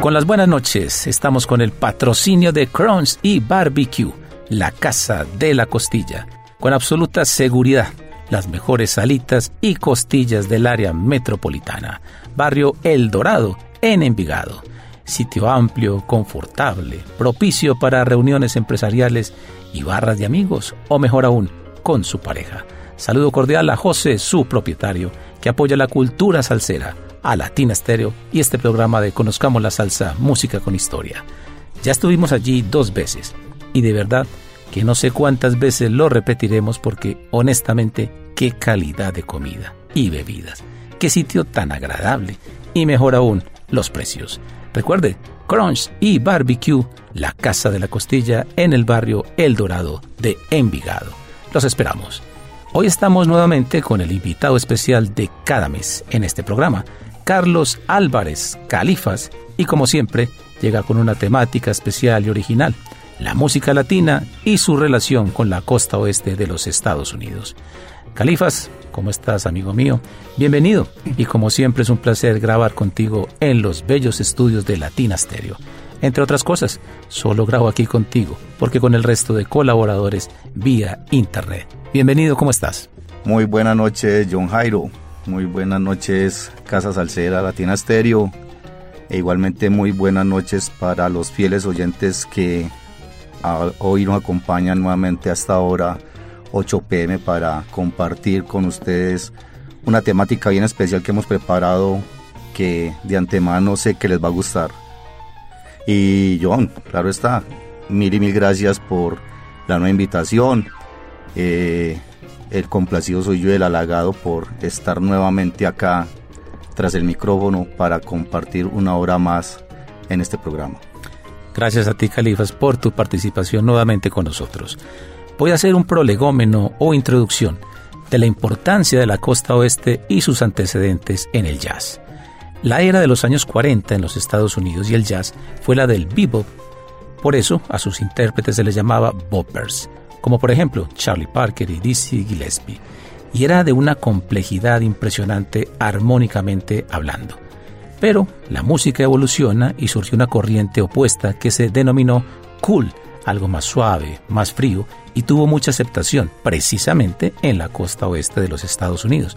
Con las buenas noches, estamos con el patrocinio de Crunch y Barbecue, la casa de la costilla, con absoluta seguridad, las mejores salitas y costillas del área metropolitana, barrio El Dorado, en Envigado. Sitio amplio, confortable, propicio para reuniones empresariales y barras de amigos, o mejor aún, con su pareja. Saludo cordial a José, su propietario, que apoya la cultura salsera, a Latina Stereo y este programa de Conozcamos la Salsa, Música con Historia. Ya estuvimos allí dos veces y de verdad que no sé cuántas veces lo repetiremos porque honestamente qué calidad de comida y bebidas, qué sitio tan agradable y mejor aún los precios. Recuerde, Crunch y Barbecue, la casa de la costilla en el barrio El Dorado de Envigado. Los esperamos. Hoy estamos nuevamente con el invitado especial de cada mes en este programa, Carlos Álvarez Califas, y como siempre, llega con una temática especial y original, la música latina y su relación con la costa oeste de los Estados Unidos. Califas, ¿cómo estás, amigo mío? Bienvenido. Y como siempre es un placer grabar contigo en los bellos estudios de Latina Stereo. Entre otras cosas, solo grabo aquí contigo, porque con el resto de colaboradores vía internet. Bienvenido, ¿cómo estás? Muy buenas noches, John Jairo. Muy buenas noches, Casa Salcera Latina Stereo. E igualmente muy buenas noches para los fieles oyentes que hoy nos acompañan nuevamente hasta ahora 8 pm para compartir con ustedes una temática bien especial que hemos preparado que de antemano sé que les va a gustar. Y John, claro está, mil y mil gracias por la nueva invitación. Eh, el complacido soy yo, el halagado por estar nuevamente acá tras el micrófono para compartir una hora más en este programa. Gracias a ti, Califas, por tu participación nuevamente con nosotros voy a hacer un prolegómeno o introducción de la importancia de la costa oeste y sus antecedentes en el jazz. La era de los años 40 en los Estados Unidos y el jazz fue la del bebop, por eso a sus intérpretes se les llamaba boppers, como por ejemplo Charlie Parker y Dizzy Gillespie, y era de una complejidad impresionante armónicamente hablando. Pero la música evoluciona y surgió una corriente opuesta que se denominó cool, algo más suave, más frío, y tuvo mucha aceptación precisamente en la costa oeste de los Estados Unidos.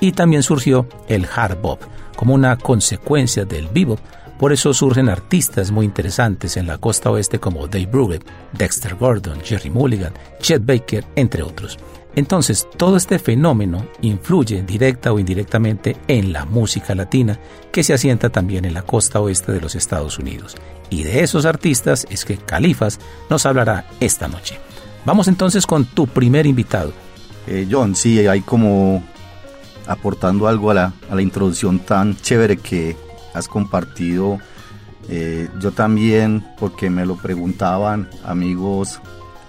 Y también surgió el hard bop como una consecuencia del bebop. Por eso surgen artistas muy interesantes en la costa oeste como Dave Brubeck, Dexter Gordon, Jerry Mulligan, Chet Baker, entre otros. Entonces, todo este fenómeno influye directa o indirectamente en la música latina que se asienta también en la costa oeste de los Estados Unidos. Y de esos artistas es que Califas nos hablará esta noche. Vamos entonces con tu primer invitado. Eh, John, sí, hay como aportando algo a la, a la, introducción tan chévere que has compartido. Eh, yo también, porque me lo preguntaban amigos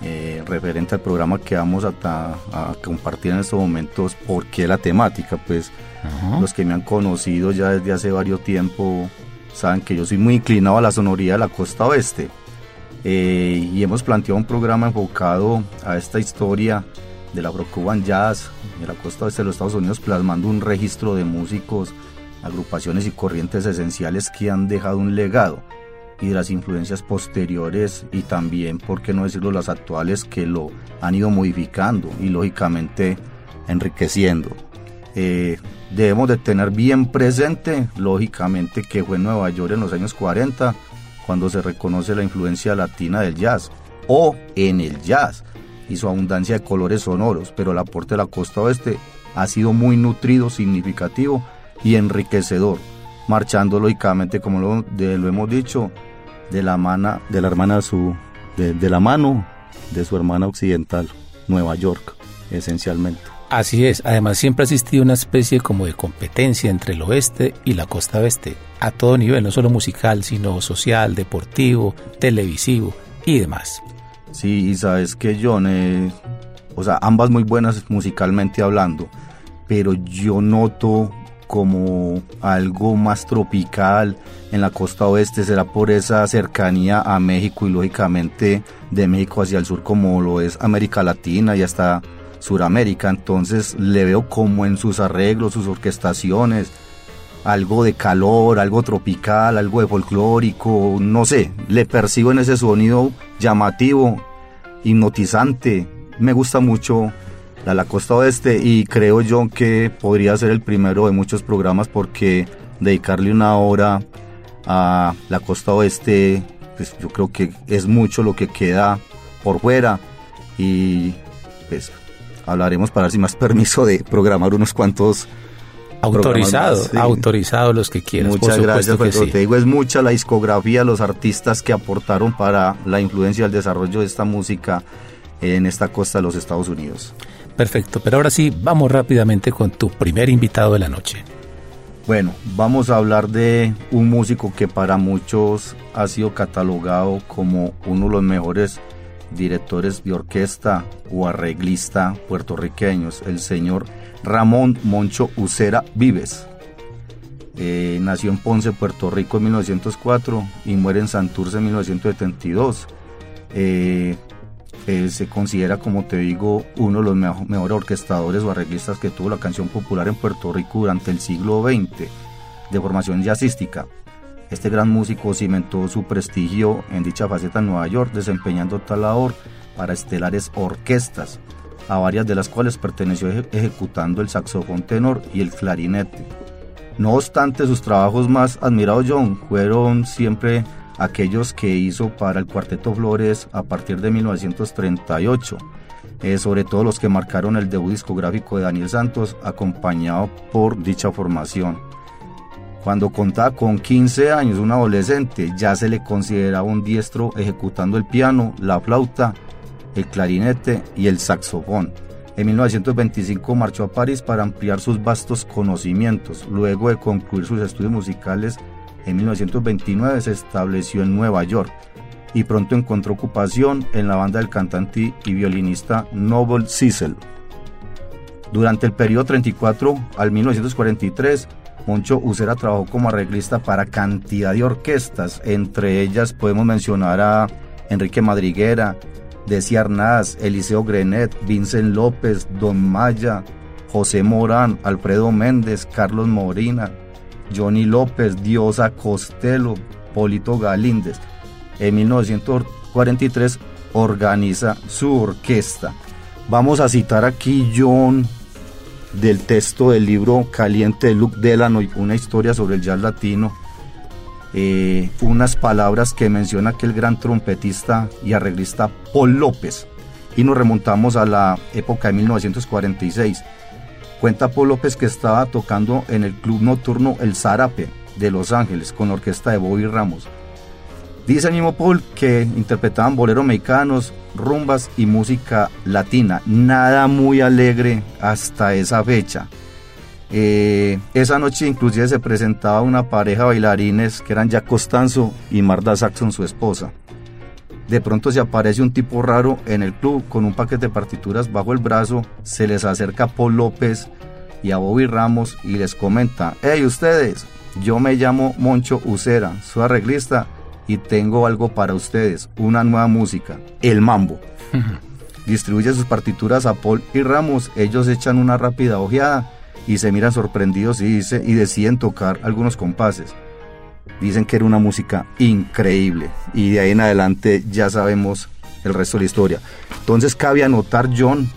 eh, referente al programa que vamos a, a, compartir en estos momentos, ¿por qué la temática? Pues los que me han conocido ya desde hace varios tiempo saben que yo soy muy inclinado a la sonoría de la costa oeste. Eh, y hemos planteado un programa enfocado a esta historia del Afro-Cuban Jazz de la costa oeste de los Estados Unidos, plasmando un registro de músicos, agrupaciones y corrientes esenciales que han dejado un legado y de las influencias posteriores y también, por qué no decirlo, las actuales que lo han ido modificando y lógicamente enriqueciendo. Eh, debemos de tener bien presente, lógicamente, que fue en Nueva York en los años 40 cuando se reconoce la influencia latina del jazz o en el jazz. y su abundancia de colores sonoros, pero el aporte de la costa oeste ha sido muy nutrido, significativo y enriquecedor, marchando lógicamente, como lo, lo hemos dicho, de la, mana, de la hermana su, de la mano de su hermana occidental, Nueva York, esencialmente. Así es, además siempre ha existido una especie como de competencia entre el oeste y la costa oeste, a todo nivel, no solo musical, sino social, deportivo, televisivo y demás. Sí, y sabes que John, eh, o sea, ambas muy buenas musicalmente hablando, pero yo noto como algo más tropical en la costa oeste, será por esa cercanía a México y lógicamente de México hacia el sur como lo es América Latina y hasta Suramérica, entonces le veo como en sus arreglos, sus orquestaciones, algo de calor, algo tropical, algo de folclórico, no sé, le percibo en ese sonido llamativo, hipnotizante, me gusta mucho la, la costa oeste y creo yo que podría ser el primero de muchos programas porque dedicarle una hora a la costa oeste, pues yo creo que es mucho lo que queda por fuera y pues hablaremos para ver si más permiso de programar unos cuantos Autorizado, autorizado los que quieran. Muchas gracias, pero te digo, es mucha la discografía, los artistas que aportaron para la influencia y el desarrollo de esta música en esta costa de los Estados Unidos. Perfecto, pero ahora sí, vamos rápidamente con tu primer invitado de la noche. Bueno, vamos a hablar de un músico que para muchos ha sido catalogado como uno de los mejores directores de orquesta o arreglista puertorriqueños, el señor Ramón Moncho Ucera Vives. Eh, nació en Ponce, Puerto Rico en 1904 y muere en Santurce en 1972. Eh, se considera, como te digo, uno de los mejores orquestadores o arreglistas que tuvo la canción popular en Puerto Rico durante el siglo XX, de formación jazzística. Este gran músico cimentó su prestigio en dicha faceta en Nueva York, desempeñando tal labor para estelares orquestas, a varias de las cuales perteneció ejecutando el saxofón tenor y el clarinete. No obstante, sus trabajos más admirados, John, fueron siempre aquellos que hizo para el Cuarteto Flores a partir de 1938, eh, sobre todo los que marcaron el debut discográfico de Daniel Santos, acompañado por dicha formación. Cuando contaba con 15 años, un adolescente, ya se le consideraba un diestro ejecutando el piano, la flauta, el clarinete y el saxofón. En 1925 marchó a París para ampliar sus vastos conocimientos. Luego de concluir sus estudios musicales, en 1929 se estableció en Nueva York y pronto encontró ocupación en la banda del cantante y violinista Noble Cecil. Durante el periodo 34 al 1943, Moncho Ucera trabajó como arreglista para cantidad de orquestas, entre ellas podemos mencionar a Enrique Madriguera, Desi Arnaz, Eliseo Grenet, Vincent López, Don Maya, José Morán, Alfredo Méndez, Carlos Morina, Johnny López, Diosa Costello, Polito Galíndez. En 1943 organiza su orquesta. Vamos a citar aquí John del texto del libro Caliente de Luke Delano, una historia sobre el jazz latino, eh, unas palabras que menciona aquel gran trompetista y arreglista Paul López. Y nos remontamos a la época de 1946. Cuenta Paul López que estaba tocando en el club nocturno El Zarape de Los Ángeles con la orquesta de Bobby Ramos. Dice mismo Paul que interpretaban boleros mexicanos, rumbas y música latina. Nada muy alegre hasta esa fecha. Eh, esa noche inclusive se presentaba una pareja de bailarines que eran Jack Costanzo y Marda Saxon, su esposa. De pronto se aparece un tipo raro en el club con un paquete de partituras bajo el brazo, se les acerca Paul López y a Bobby Ramos y les comenta, hey ustedes, yo me llamo Moncho Ucera, soy arreglista y tengo algo para ustedes, una nueva música, el mambo. Distribuye sus partituras a Paul y Ramos, ellos echan una rápida ojeada y se miran sorprendidos y, dice, y deciden tocar algunos compases. Dicen que era una música increíble y de ahí en adelante ya sabemos el resto de la historia. Entonces cabe anotar, John,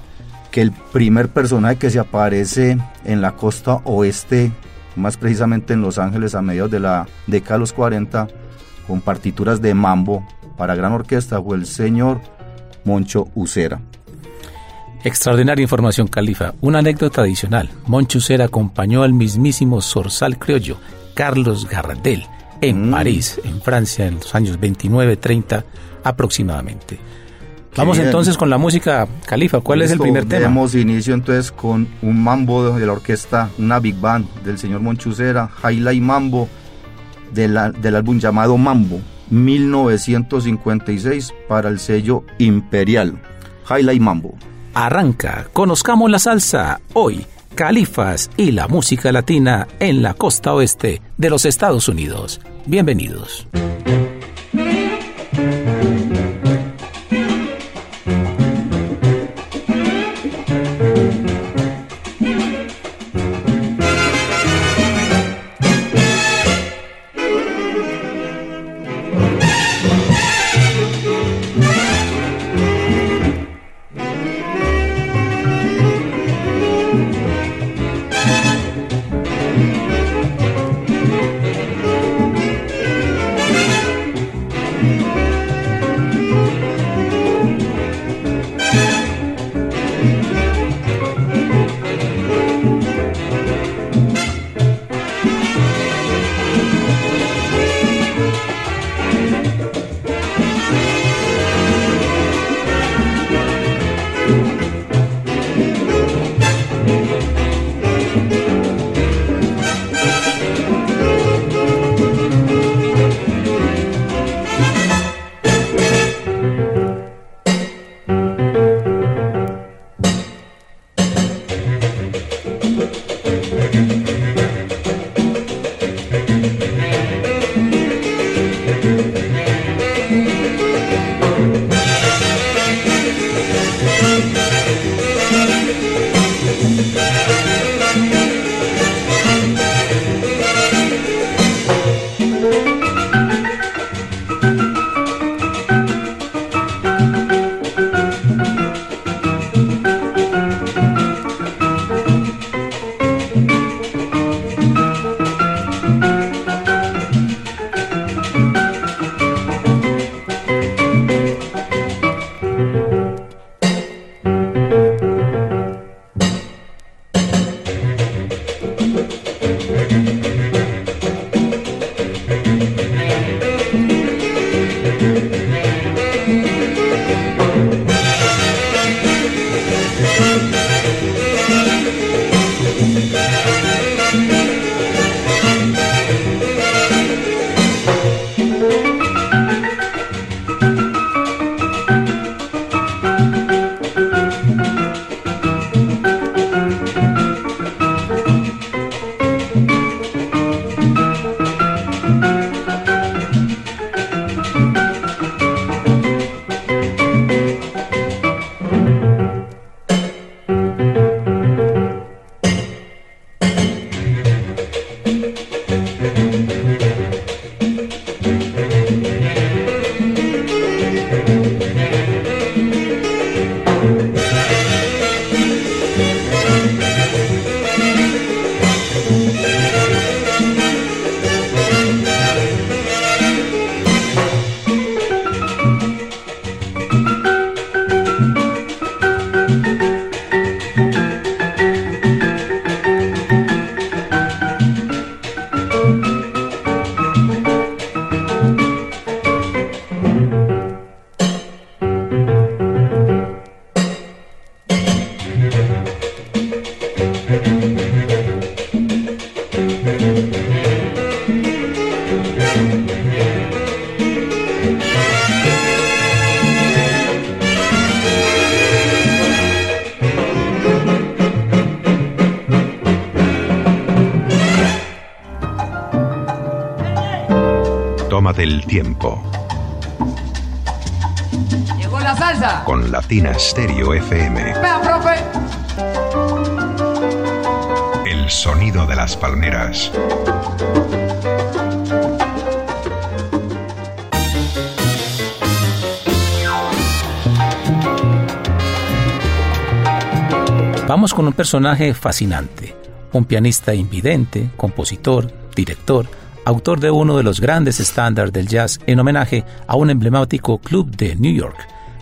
que el primer personaje que se aparece en la costa oeste, más precisamente en Los Ángeles a mediados de la década de los 40, con partituras de mambo para gran orquesta fue el señor Moncho Ucera. Extraordinaria información, Califa. Una anécdota adicional. Monchuser acompañó al mismísimo zorzal criollo, Carlos Gardel, en mm. París, en Francia, en los años 29-30 aproximadamente. Vamos entonces con la música, Califa. ¿Cuál es el primer tema? Damos inicio entonces con un mambo de la orquesta, una big band del señor Monchucera, Highlight Mambo, del álbum llamado Mambo, 1956, para el sello Imperial. Highlight Mambo. Arranca, conozcamos la salsa hoy, Califas y la música latina en la costa oeste de los Estados Unidos. Bienvenidos. Tiempo. Llegó la salsa. Con Latina Stereo FM. Vea, profe. El sonido de las palmeras. Vamos con un personaje fascinante, un pianista invidente, compositor, director, autor de uno de los grandes estándares del jazz en homenaje a un emblemático club de New York.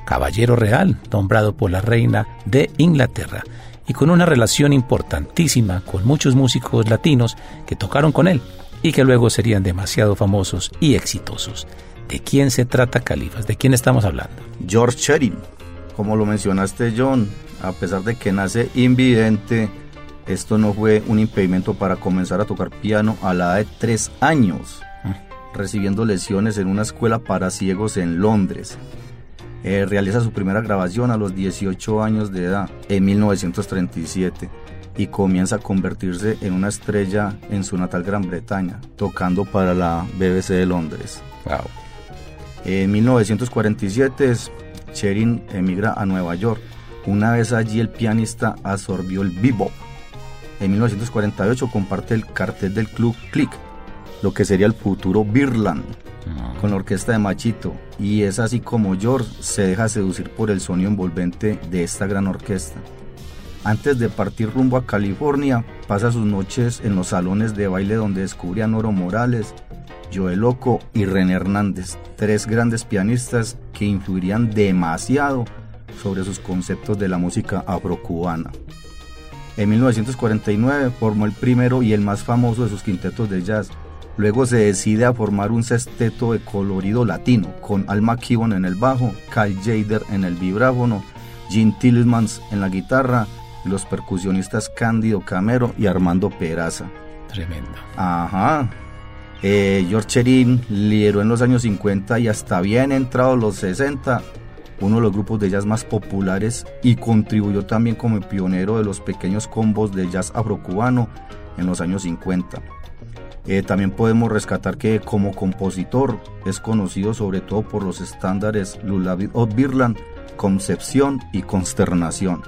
caballero real, nombrado por la reina de Inglaterra, y con una relación importantísima con muchos músicos latinos que tocaron con él y que luego serían demasiado famosos y exitosos. ¿De quién se trata Califas? ¿De quién estamos hablando? George Sherin, como lo mencionaste John, a pesar de que nace invidente, esto no fue un impedimento para comenzar a tocar piano a la edad de tres años, ah. recibiendo lesiones en una escuela para ciegos en Londres. Eh, realiza su primera grabación a los 18 años de edad, en 1937, y comienza a convertirse en una estrella en su natal Gran Bretaña, tocando para la BBC de Londres. Wow. En 1947, Sherin emigra a Nueva York. Una vez allí, el pianista absorbió el bebop. En 1948 comparte el cartel del club Click, lo que sería el futuro Birland, ah. con la orquesta de Machito. Y es así como George se deja seducir por el sonido envolvente de esta gran orquesta. Antes de partir rumbo a California, pasa sus noches en los salones de baile donde descubre a Noro Morales, Joel Loco y René Hernández, tres grandes pianistas que influirían demasiado sobre sus conceptos de la música afrocubana. En 1949 formó el primero y el más famoso de sus quintetos de jazz. Luego se decide a formar un sexteto de colorido latino, con Alma Kibon en el bajo, Kyle Jader en el vibráfono, Gene Tillmans en la guitarra y los percusionistas Cándido Camero y Armando Peraza. Tremendo. Ajá. Eh, George Cherin lideró en los años 50 y hasta bien entrado los 60 uno de los grupos de jazz más populares y contribuyó también como pionero de los pequeños combos de jazz afrocubano en los años 50. Eh, también podemos rescatar que como compositor es conocido sobre todo por los estándares Lullaby of Birland, Concepción y Consternación.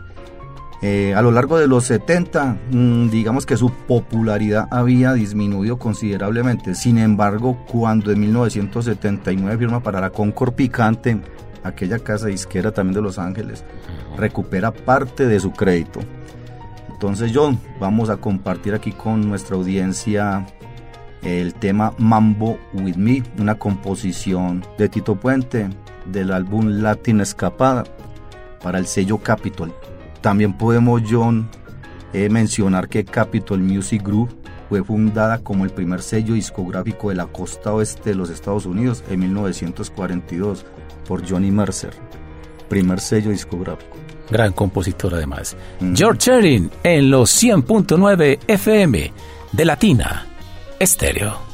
Eh, a lo largo de los 70, mm, digamos que su popularidad había disminuido considerablemente. Sin embargo, cuando en 1979 firma para la Concord Picante, aquella casa disquera también de Los Ángeles, recupera parte de su crédito. Entonces, John, vamos a compartir aquí con nuestra audiencia el tema Mambo With Me, una composición de Tito Puente del álbum Latin Escapada para el sello Capitol. También podemos, John, eh, mencionar que Capitol Music Group fue fundada como el primer sello discográfico de la costa oeste de los Estados Unidos en 1942 por Johnny Mercer, primer sello discográfico. Gran compositor además. George Sherin en los 100.9 FM de Latina Estéreo.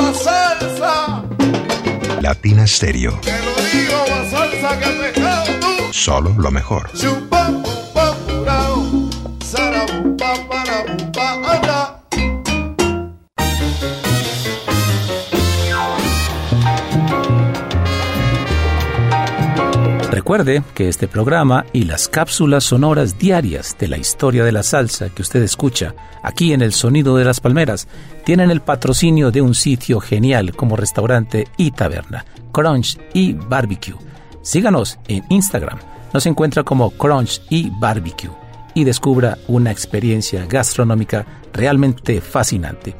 Toma salsa. Latina Stereo. Te lo digo, más salsa que pescado tú. Solo lo mejor. Chumpa, pumpa, Recuerde que este programa y las cápsulas sonoras diarias de la historia de la salsa que usted escucha aquí en el Sonido de las Palmeras tienen el patrocinio de un sitio genial como restaurante y taberna, Crunch y Barbecue. Síganos en Instagram, nos encuentra como Crunch y Barbecue y descubra una experiencia gastronómica realmente fascinante.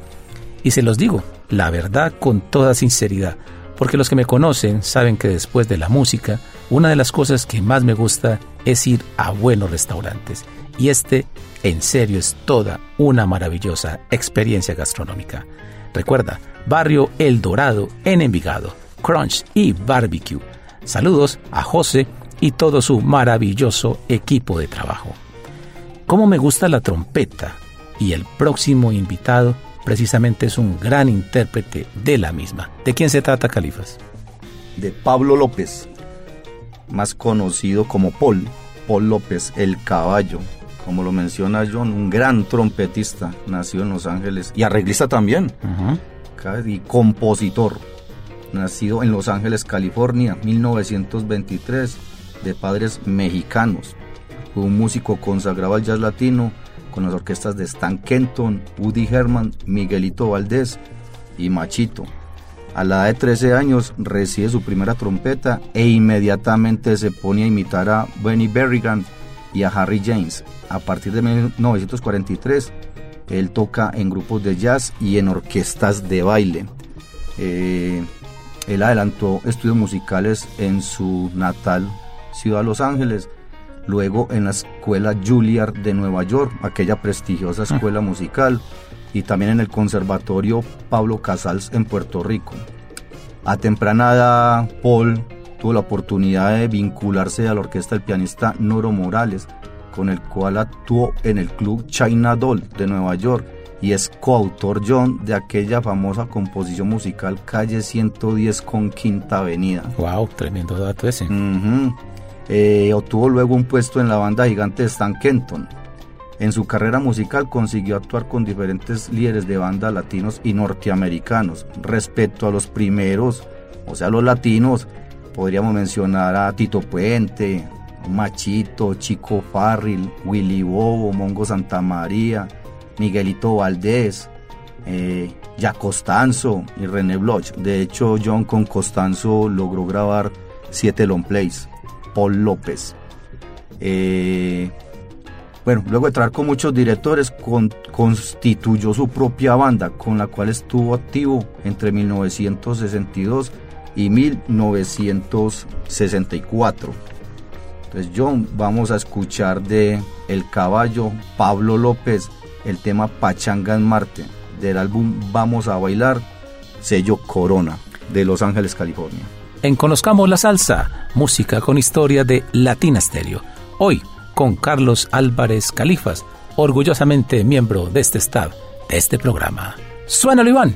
Y se los digo, la verdad con toda sinceridad, porque los que me conocen saben que después de la música, una de las cosas que más me gusta es ir a buenos restaurantes. Y este, en serio, es toda una maravillosa experiencia gastronómica. Recuerda, Barrio El Dorado en Envigado, Crunch y Barbecue. Saludos a José y todo su maravilloso equipo de trabajo. Cómo me gusta la trompeta y el próximo invitado precisamente es un gran intérprete de la misma. ¿De quién se trata, Califas? De Pablo López, más conocido como Paul, Paul López, el caballo. Como lo menciona John, un gran trompetista, nació en Los Ángeles y arreglista también, y compositor, nacido en Los Ángeles, California, 1923, de padres mexicanos. Fue un músico consagrado al jazz latino con las orquestas de Stan Kenton, Woody Herman, Miguelito Valdés y Machito. A la edad de 13 años recibe su primera trompeta e inmediatamente se pone a imitar a Benny Berrigan y a Harry James. A partir de 1943, él toca en grupos de jazz y en orquestas de baile. Eh, él adelantó estudios musicales en su natal ciudad de Los Ángeles, luego en la escuela Juilliard de Nueva York, aquella prestigiosa escuela musical, y también en el Conservatorio Pablo Casals en Puerto Rico. A temprana edad, Paul tuvo la oportunidad de vincularse a la orquesta del pianista Noro Morales, con el cual actuó en el club China Doll de Nueva York y es coautor John de aquella famosa composición musical Calle 110 con Quinta Avenida. Wow, tremendo dato ese. Ujú. Eh, obtuvo luego un puesto en la banda gigante Stan Kenton. En su carrera musical consiguió actuar con diferentes líderes de banda latinos y norteamericanos. Respecto a los primeros, o sea, los latinos, podríamos mencionar a Tito Puente, Machito, Chico Farril, Willy Bobo, Mongo Santa María, Miguelito Valdés, eh, Costanzo y René Bloch. De hecho, John con Costanzo logró grabar siete long plays. Paul López. Eh, bueno, luego de trabajar con muchos directores, con- constituyó su propia banda, con la cual estuvo activo entre 1962 y 1964. Entonces, John, vamos a escuchar de El Caballo, Pablo López, el tema Pachanga en Marte, del álbum Vamos a Bailar, sello Corona, de Los Ángeles, California. En Conozcamos la Salsa, música con historia de Latina Stereo. Hoy con Carlos Álvarez Califas, orgullosamente miembro de este staff, de este programa. Suénalo, Iván.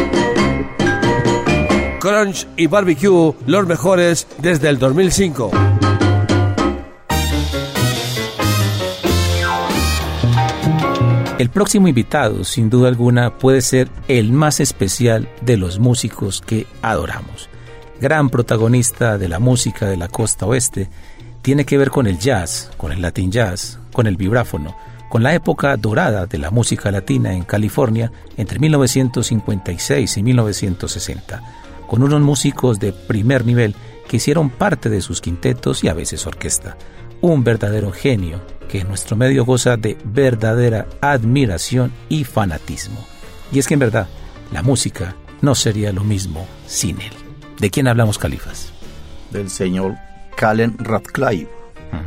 Crunch y Barbecue, los mejores desde el 2005. El próximo invitado, sin duda alguna, puede ser el más especial de los músicos que adoramos. Gran protagonista de la música de la costa oeste, tiene que ver con el jazz, con el latin jazz, con el vibráfono, con la época dorada de la música latina en California entre 1956 y 1960, con unos músicos de primer nivel que hicieron parte de sus quintetos y a veces orquesta. Un verdadero genio que en nuestro medio goza de verdadera admiración y fanatismo. Y es que en verdad, la música no sería lo mismo sin él. ¿De quién hablamos, Califas? Del señor Calen Radcliffe,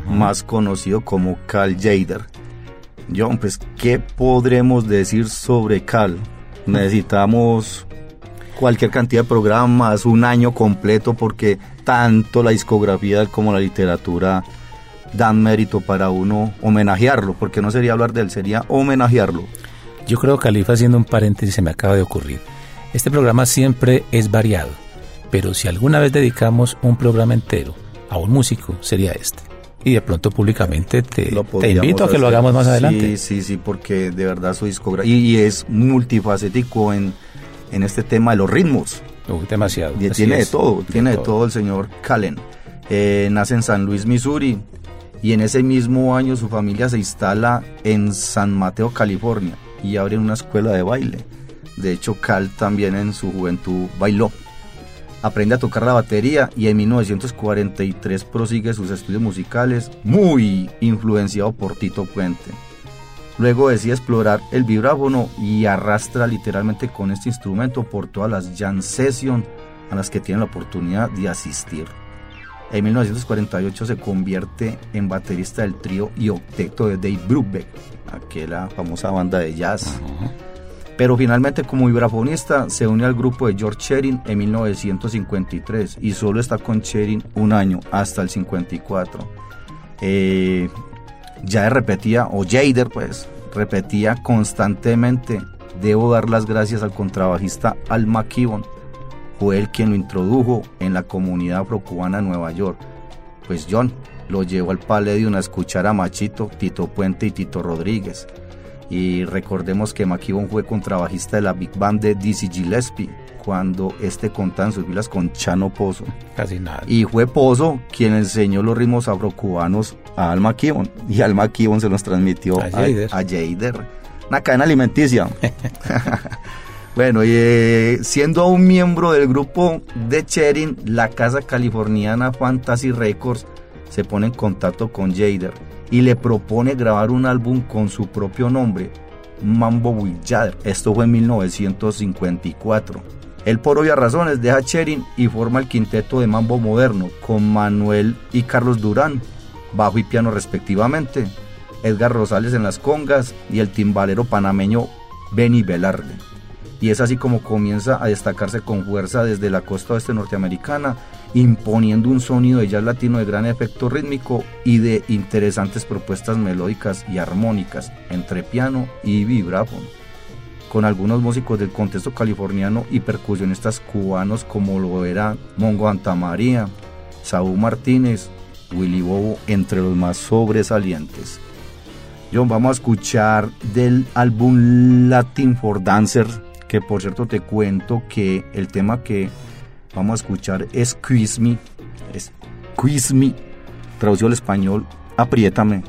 más conocido como Cal Jader. John, pues, ¿qué podremos decir sobre Cal? Necesitamos cualquier cantidad de programas, un año completo, porque tanto la discografía como la literatura dan mérito para uno homenajearlo, porque no sería hablar de él, sería homenajearlo. Yo creo, Califa, haciendo un paréntesis, se me acaba de ocurrir. Este programa siempre es variado, pero si alguna vez dedicamos un programa entero a un músico, sería este. Y de pronto públicamente te, te invito a que lo hagamos más adelante. Sí, sí, sí, porque de verdad su discografía y, es multifacético en, en este tema de los ritmos. Uh, demasiado. Y tiene de todo, tiene de todo. el señor Calen. Eh, nace en San Luis, Missouri, y en ese mismo año su familia se instala en San Mateo, California y abre una escuela de baile. De hecho, Cal también en su juventud bailó. Aprende a tocar la batería y en 1943 prosigue sus estudios musicales, muy influenciado por Tito Puente. Luego decide explorar el vibráfono y arrastra literalmente con este instrumento por todas las jam sessions a las que tiene la oportunidad de asistir. En 1948 se convierte en baterista del trío y octeto de Dave Brubeck, aquella famosa banda de jazz. Pero finalmente como vibrafonista se une al grupo de George Sherin en 1953 y solo está con Sherin un año, hasta el 54. Eh, ya repetía, o Jader pues, repetía constantemente, debo dar las gracias al contrabajista Al McKibben fue él quien lo introdujo en la comunidad afrocubana de Nueva York. Pues John lo llevó al Palladium a escuchar a Machito, Tito Puente y Tito Rodríguez. Y recordemos que McKibben fue contrabajista de la Big Band de Dizzy Gillespie cuando este contaba en sus filas con Chano Pozo. Casi nada. Y fue Pozo quien enseñó los ritmos afrocubanos a Al McKibben. Y Al McKibben se los transmitió a, a Jader. Una cadena alimenticia. Bueno, y eh, siendo un miembro del grupo de Cherin, la casa californiana Fantasy Records se pone en contacto con Jader y le propone grabar un álbum con su propio nombre, Mambo with Jader. Esto fue en 1954. Él por obvias razones deja Cherin y forma el quinteto de Mambo Moderno con Manuel y Carlos Durán, bajo y piano respectivamente, Edgar Rosales en las congas y el timbalero panameño Benny Velarde. Y es así como comienza a destacarse con fuerza desde la costa oeste norteamericana, imponiendo un sonido de jazz latino de gran efecto rítmico y de interesantes propuestas melódicas y armónicas entre piano y vibráfono, con algunos músicos del contexto californiano y percusionistas cubanos como lo era Mongo Antamaría, Saúl Martínez, Willy Bobo, entre los más sobresalientes. John, vamos a escuchar del álbum Latin for Dancers que por cierto te cuento que el tema que vamos a escuchar es Quiz Me, es Quiz Me, traducido al español, apriétame.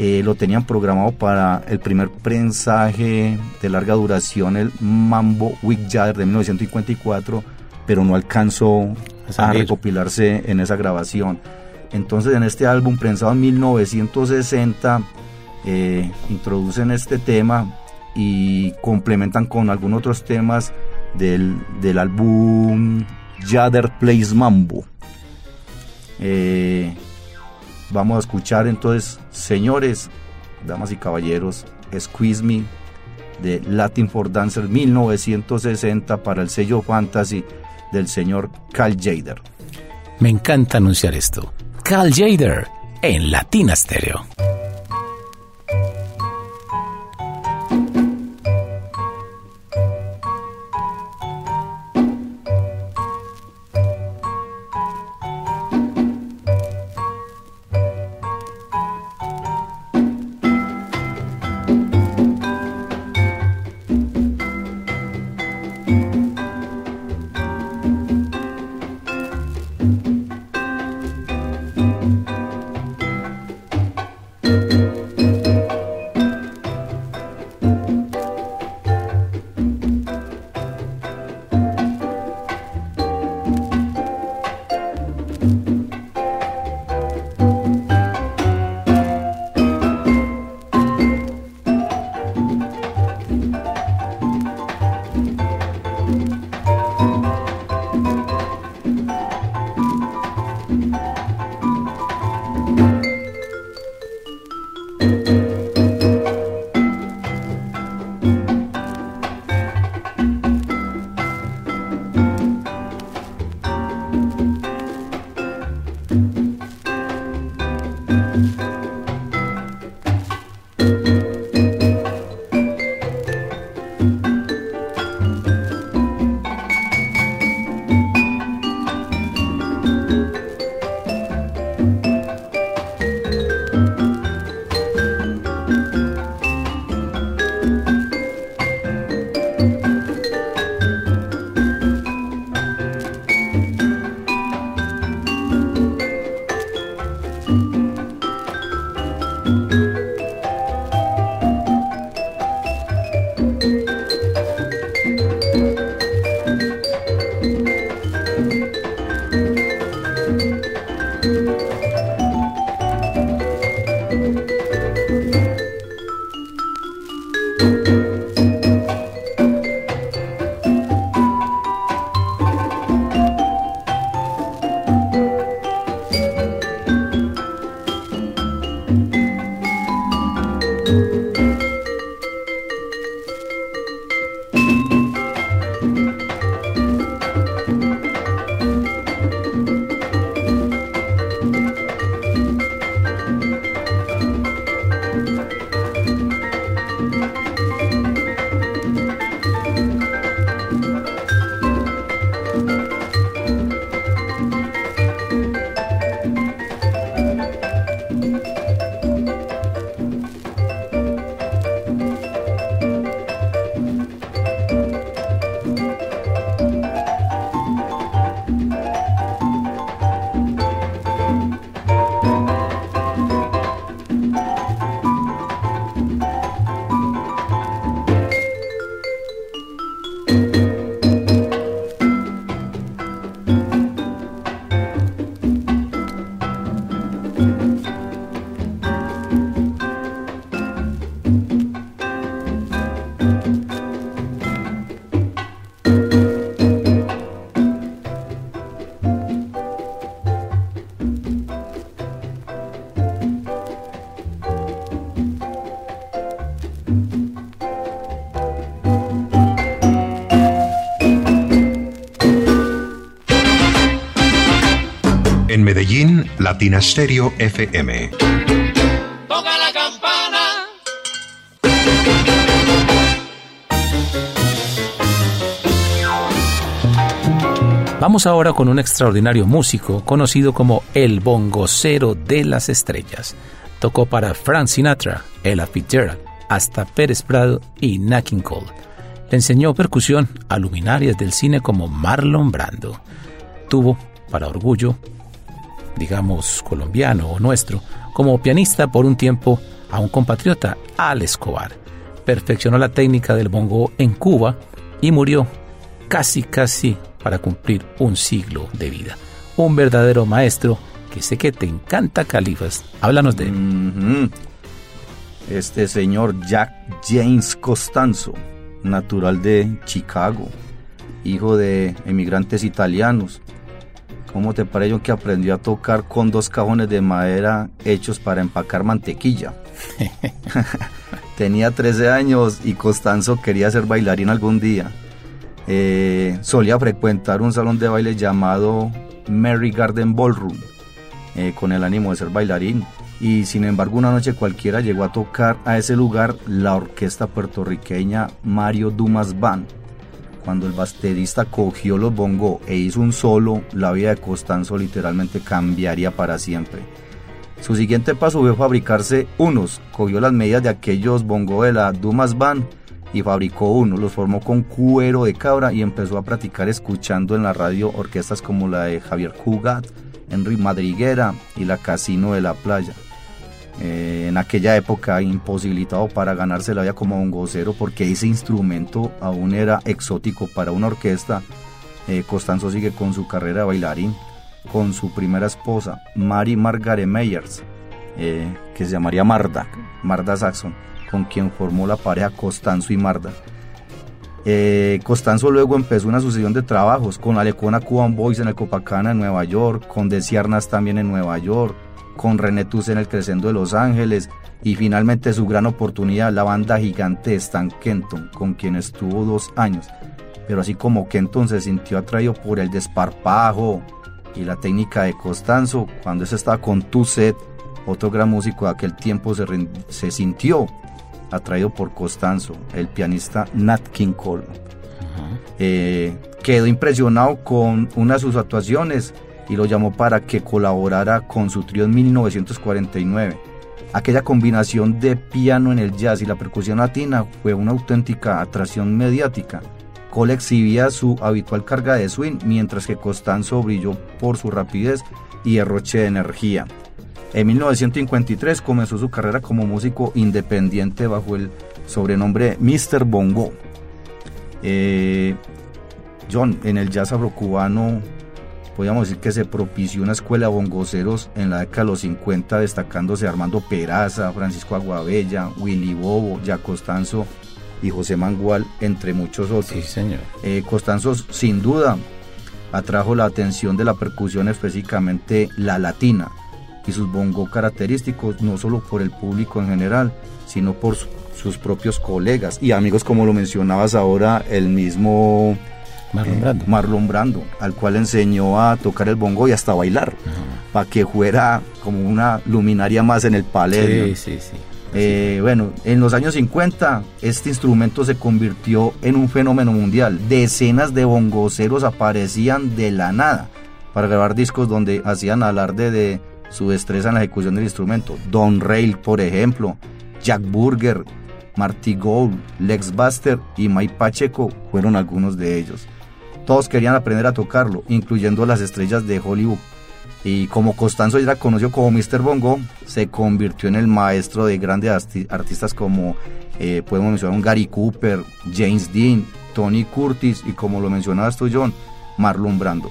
Eh, lo tenían programado para el primer prensaje de larga duración, el Mambo Week Jazz de 1954, pero no alcanzó a recopilarse en esa grabación. Entonces en este álbum prensado en 1960 eh, introducen este tema y complementan con algunos otros temas del, álbum Jadder Plays Mambo. Eh, vamos a escuchar entonces, señores, damas y caballeros, Squeeze Me de Latin for Dancers 1960 para el sello Fantasy del señor Cal Jader. Me encanta anunciar esto. Cal Jader en Latina Stereo. Medellín, Latina Stereo FM. Toca la campana. Vamos ahora con un extraordinario músico conocido como el bongocero de las estrellas. Tocó para Frank Sinatra, Ella Fitzgerald, hasta Pérez Prado y Nat King Cole. Le enseñó percusión a luminarias del cine como Marlon Brando. Tuvo, para orgullo, digamos colombiano o nuestro, como pianista por un tiempo a un compatriota, Al Escobar. Perfeccionó la técnica del bongo en Cuba y murió casi casi para cumplir un siglo de vida. Un verdadero maestro que sé que te encanta, Califas. Háblanos de él. Este señor Jack James Costanzo, natural de Chicago, hijo de emigrantes italianos. ¿Cómo te parece que aprendió a tocar con dos cajones de madera hechos para empacar mantequilla? Tenía 13 años y Costanzo quería ser bailarín algún día. Eh, solía frecuentar un salón de baile llamado Mary Garden Ballroom eh, con el ánimo de ser bailarín y sin embargo una noche cualquiera llegó a tocar a ese lugar la orquesta puertorriqueña Mario Dumas Band. Cuando el baterista cogió los bongos e hizo un solo, la vida de Costanzo literalmente cambiaría para siempre. Su siguiente paso fue fabricarse unos, cogió las medidas de aquellos bongos de la Dumas Band y fabricó uno, los formó con cuero de cabra y empezó a practicar escuchando en la radio orquestas como la de Javier Cugat, Henry Madriguera y la Casino de la Playa. Eh, en aquella época imposibilitado para ganarse la vida como bongocero porque ese instrumento aún era exótico para una orquesta. Eh, Costanzo sigue con su carrera de bailarín, con su primera esposa, Mary Margaret Meyers, eh, que se llamaría Marda, Marda Saxon con quien formó la pareja Costanzo y Marda. Costanzo luego empezó una sucesión de trabajos con Alecona Cuban Boys en el Copacabana en Nueva York, con Desiernas también en Nueva York, con René en el Crescendo de Los Ángeles y finalmente su gran oportunidad, la banda gigante Stan Kenton, con quien estuvo dos años. Pero así como Kenton se sintió atraído por el desparpajo y la técnica de Costanzo, cuando ese estaba con Tuzet, otro gran músico de aquel tiempo se, se sintió atraído por Costanzo, el pianista Nat King Cole. Eh, quedó impresionado con una de sus actuaciones y lo llamó para que colaborara con su trío en 1949. Aquella combinación de piano en el jazz y la percusión latina fue una auténtica atracción mediática. Cole exhibía su habitual carga de swing, mientras que Costanzo brilló por su rapidez y derroche de energía. En 1953 comenzó su carrera como músico independiente bajo el sobrenombre Mr. Bongo. Eh, John, en el jazz afrocubano podríamos decir que se propició una escuela de bongoceros en la década de los 50, destacándose Armando Peraza, Francisco Aguabella, Willy Bobo, Ya Costanzo y José Mangual, entre muchos otros. Sí, señor. Eh, Costanzo, sin duda, atrajo la atención de la percusión, específicamente la latina y sus bongos característicos, no solo por el público en general, sino por sus propios colegas y amigos, como lo mencionabas ahora, el mismo Marlon, eh, Marlon Brando, al cual enseñó a tocar el bongo y hasta bailar, para que fuera como una luminaria más en el palé. Sí, sí, sí. Eh, bueno, en los años 50 este instrumento se convirtió en un fenómeno mundial. Decenas de bongoceros aparecían de la nada para grabar discos donde hacían alarde de su destreza en la ejecución del instrumento. Don Rail, por ejemplo, Jack Burger, Marty Gold, Lex Buster y Mike Pacheco fueron algunos de ellos. Todos querían aprender a tocarlo, incluyendo las estrellas de Hollywood. Y como Costanzo era conocido como Mr. Bongo, se convirtió en el maestro de grandes artistas como eh, podemos mencionar un Gary Cooper, James Dean, Tony Curtis y como lo mencionabas tú John, Marlon Brando.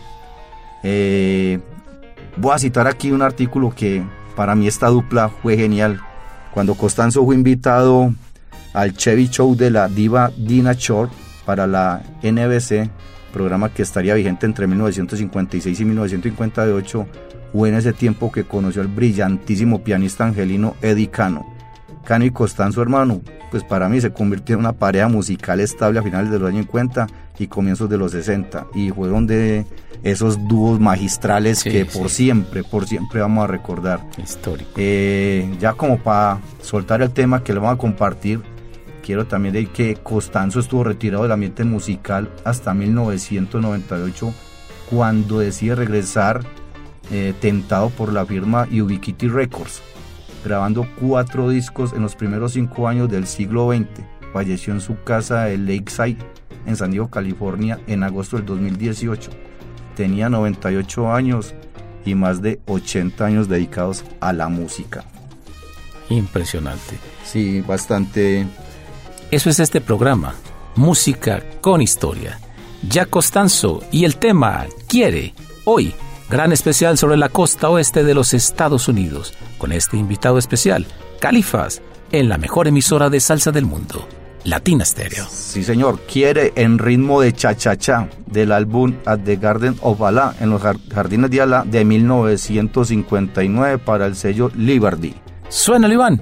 Eh, Voy a citar aquí un artículo que para mí esta dupla fue genial. Cuando Costanzo fue invitado al Chevy Show de la diva Dina Shore para la NBC, programa que estaría vigente entre 1956 y 1958, fue en ese tiempo que conoció al brillantísimo pianista angelino Eddie Cano. Cano y Costanzo hermano, pues para mí se convirtió en una pareja musical estable a finales de los años 50 y comienzos de los 60 y fueron de esos dúos magistrales que por siempre, por siempre vamos a recordar. Histórico. Eh, ya como para soltar el tema que le vamos a compartir, quiero también decir que Costanzo estuvo retirado del ambiente musical hasta 1998 cuando decide regresar eh, tentado por la firma Ubiquiti Records, grabando cuatro discos en los primeros cinco años del siglo XX. Falleció en su casa de Lakeside, en San Diego, California, en agosto del 2018 tenía 98 años y más de 80 años dedicados a la música. Impresionante. Sí, bastante. Eso es este programa, Música con Historia. Ya Costanzo y el tema Quiere, hoy, gran especial sobre la costa oeste de los Estados Unidos, con este invitado especial, Califas, en la mejor emisora de salsa del mundo, Latina Stereo. Sí, señor. Quiere en ritmo de cha-cha-cha del álbum At the Garden of Allah en los Jardines de Allah de 1959 para el sello Liberty. Suena, Iván.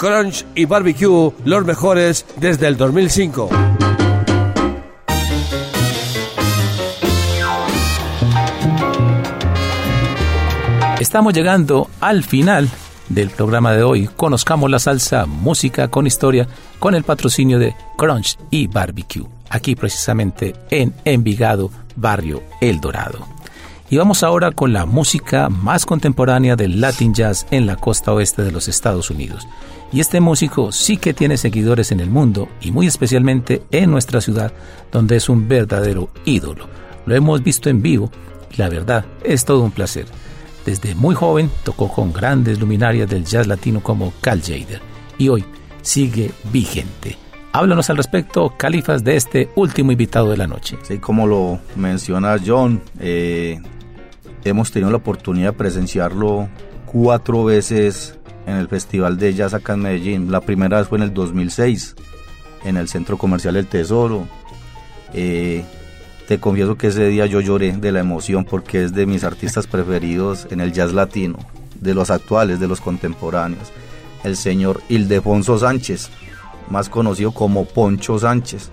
Crunch y Barbecue, los mejores desde el 2005. Estamos llegando al final del programa de hoy. Conozcamos la salsa, música con historia, con el patrocinio de Crunch y Barbecue, aquí precisamente en Envigado, barrio El Dorado. Y vamos ahora con la música más contemporánea del Latin Jazz en la costa oeste de los Estados Unidos. Y este músico sí que tiene seguidores en el mundo y muy especialmente en nuestra ciudad, donde es un verdadero ídolo. Lo hemos visto en vivo y la verdad es todo un placer. Desde muy joven tocó con grandes luminarias del jazz latino como Cal Jader y hoy sigue vigente. Háblanos al respecto, Califas, de este último invitado de la noche. Sí, como lo menciona John, eh, hemos tenido la oportunidad de presenciarlo cuatro veces en el Festival de Jazz acá en Medellín. La primera vez fue en el 2006, en el Centro Comercial El Tesoro. Eh, te confieso que ese día yo lloré de la emoción porque es de mis artistas preferidos en el jazz latino, de los actuales, de los contemporáneos. El señor Ildefonso Sánchez, más conocido como Poncho Sánchez.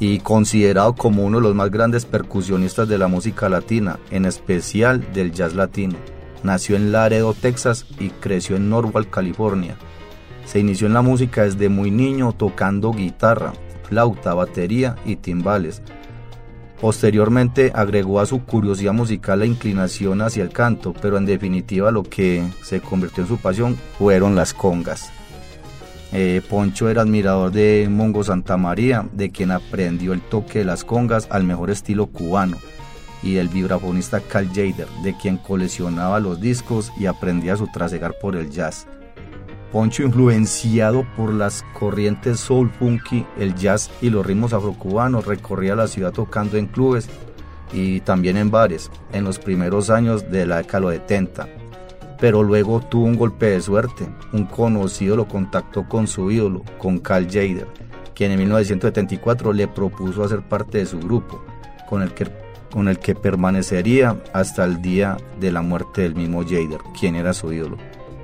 y considerado como uno de los más grandes percusionistas de la música latina, en especial del jazz latino. Nació en Laredo, Texas y creció en Norwalk, California. Se inició en la música desde muy niño tocando guitarra, flauta, batería y timbales. Posteriormente agregó a su curiosidad musical la inclinación hacia el canto, pero en definitiva lo que se convirtió en su pasión fueron las congas. Eh, Poncho era admirador de Mongo Santa María, de quien aprendió el toque de las congas al mejor estilo cubano, y del vibrafonista Carl Jader, de quien coleccionaba los discos y aprendía a su trasegar por el jazz. Poncho, influenciado por las corrientes soul funky, el jazz y los ritmos afrocubanos, recorría la ciudad tocando en clubes y también en bares en los primeros años de la década de 70 pero luego tuvo un golpe de suerte. Un conocido lo contactó con su ídolo, con Carl Jader, quien en 1974 le propuso hacer parte de su grupo, con el que, con el que permanecería hasta el día de la muerte del mismo Jader, quien era su ídolo.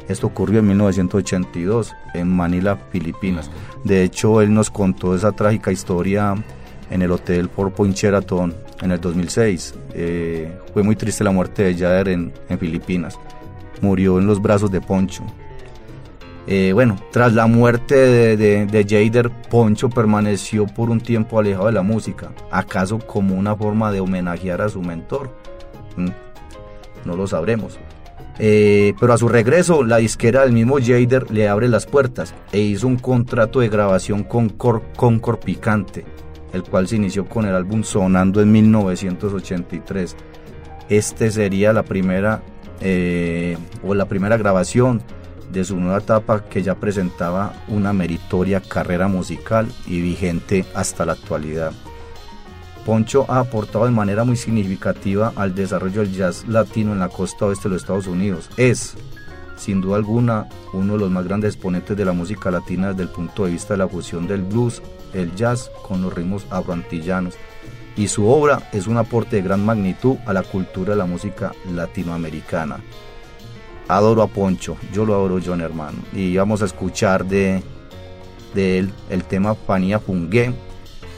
Esto ocurrió en 1982 en Manila, Filipinas. De hecho, él nos contó esa trágica historia en el hotel Four Point Sheraton en el 2006. Eh, fue muy triste la muerte de Jader en, en Filipinas murió en los brazos de Poncho. Eh, bueno, tras la muerte de, de, Jader, Poncho permaneció por un tiempo alejado de la música, acaso como una forma de homenajear a su mentor. Mm, no lo sabremos. Eh, pero a su regreso, la disquera del mismo Jader le abre las puertas e hizo un contrato de grabación con Concord Picante, el cual se inició con el álbum Sonando en 1983. Este sería la primera eh, o la primera grabación de su nueva etapa que ya presentaba una meritoria carrera musical y vigente hasta la actualidad. Poncho ha aportado de manera muy significativa al desarrollo del jazz latino en la costa oeste de los Estados Unidos. Es, sin duda alguna, uno de los más grandes exponentes de la música latina desde el punto de vista de la fusión del blues, el jazz con los ritmos afroantillanos y su obra es un aporte de gran magnitud a la cultura de la música latinoamericana. Adoro a Poncho, yo lo adoro John hermano. Y vamos a escuchar de, de él el tema Fanía Fungue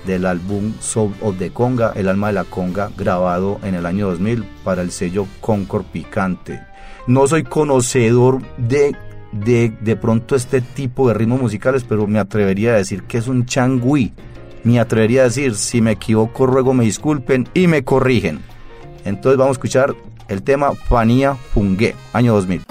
del álbum Soul of the Conga, El alma de la conga, grabado en el año 2000 para el sello Concord Picante. No soy conocedor de, de, de pronto este tipo de ritmos musicales, pero me atrevería a decir que es un changui me atrevería a decir, si me equivoco, ruego me disculpen y me corrigen. Entonces vamos a escuchar el tema Fanía Fungue, año 2000.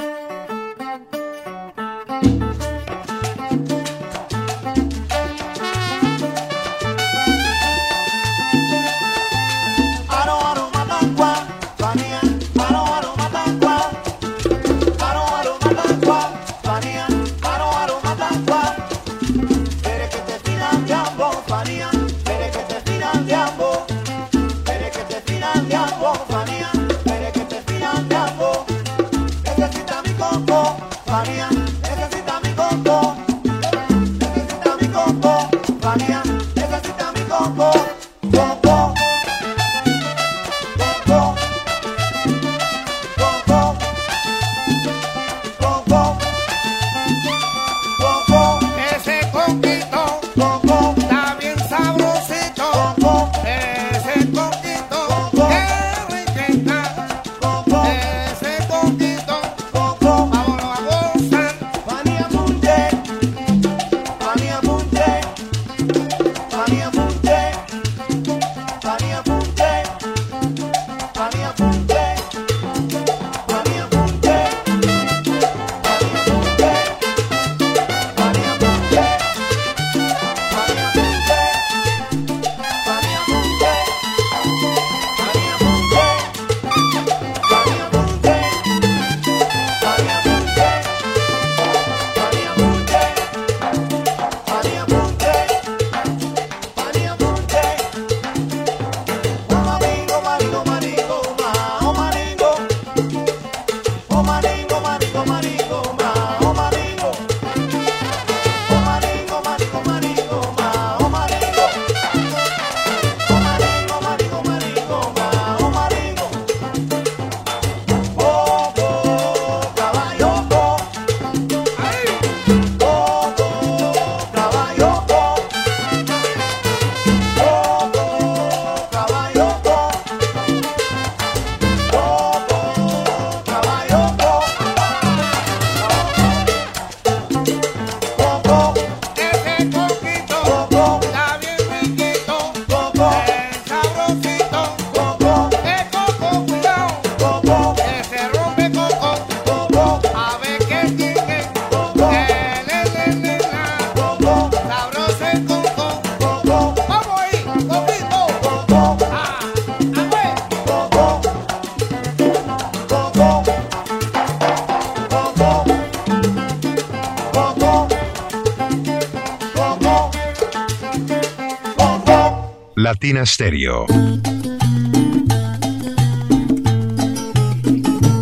Latina Stereo.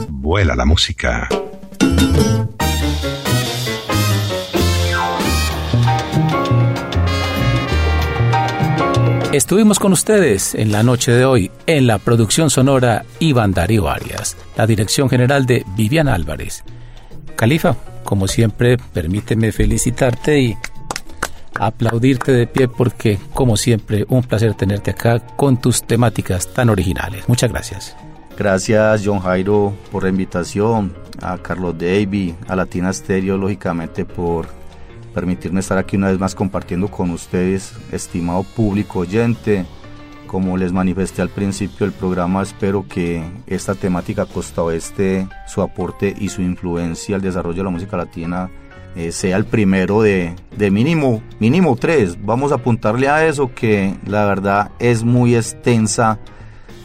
Vuela la música. Estuvimos con ustedes en la noche de hoy en la producción sonora Iván Darío Arias, la dirección general de Vivian Álvarez. Califa, como siempre, permíteme felicitarte y aplaudirte de pie porque, como siempre, un placer tenerte acá con tus temáticas tan originales. Muchas gracias. Gracias John Jairo por la invitación, a Carlos Davy, a Latina Stereo, lógicamente por permitirme estar aquí una vez más compartiendo con ustedes, estimado público oyente. Como les manifesté al principio del programa, espero que esta temática Costa Oeste, su aporte y su influencia al desarrollo de la música latina eh, sea el primero de, de mínimo, mínimo tres. Vamos a apuntarle a eso que la verdad es muy extensa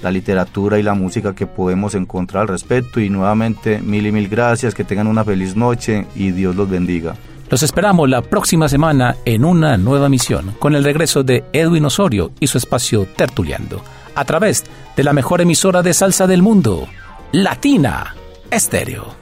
la literatura y la música que podemos encontrar al respecto. Y nuevamente, mil y mil gracias, que tengan una feliz noche y Dios los bendiga. Los esperamos la próxima semana en una nueva misión con el regreso de Edwin Osorio y su espacio Tertuleando a través de la mejor emisora de salsa del mundo, Latina Estéreo.